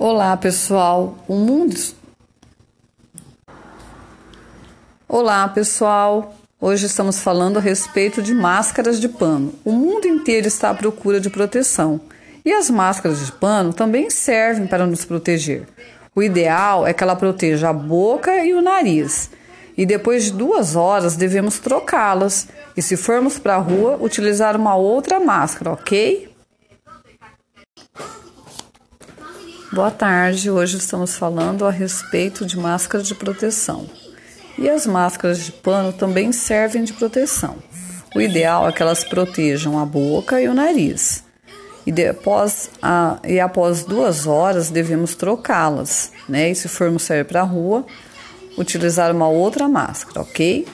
Olá, pessoal. O mundo Olá, pessoal. Hoje estamos falando a respeito de máscaras de pano. O mundo inteiro está à procura de proteção. E as máscaras de pano também servem para nos proteger. O ideal é que ela proteja a boca e o nariz. E depois de duas horas devemos trocá-las. E se formos para a rua, utilizar uma outra máscara, ok? Boa tarde. Hoje estamos falando a respeito de máscaras de proteção. E as máscaras de pano também servem de proteção. O ideal é que elas protejam a boca e o nariz. E, depois, a, e após duas horas devemos trocá-las, né? E se formos sair para a rua, utilizar uma outra máscara, ok?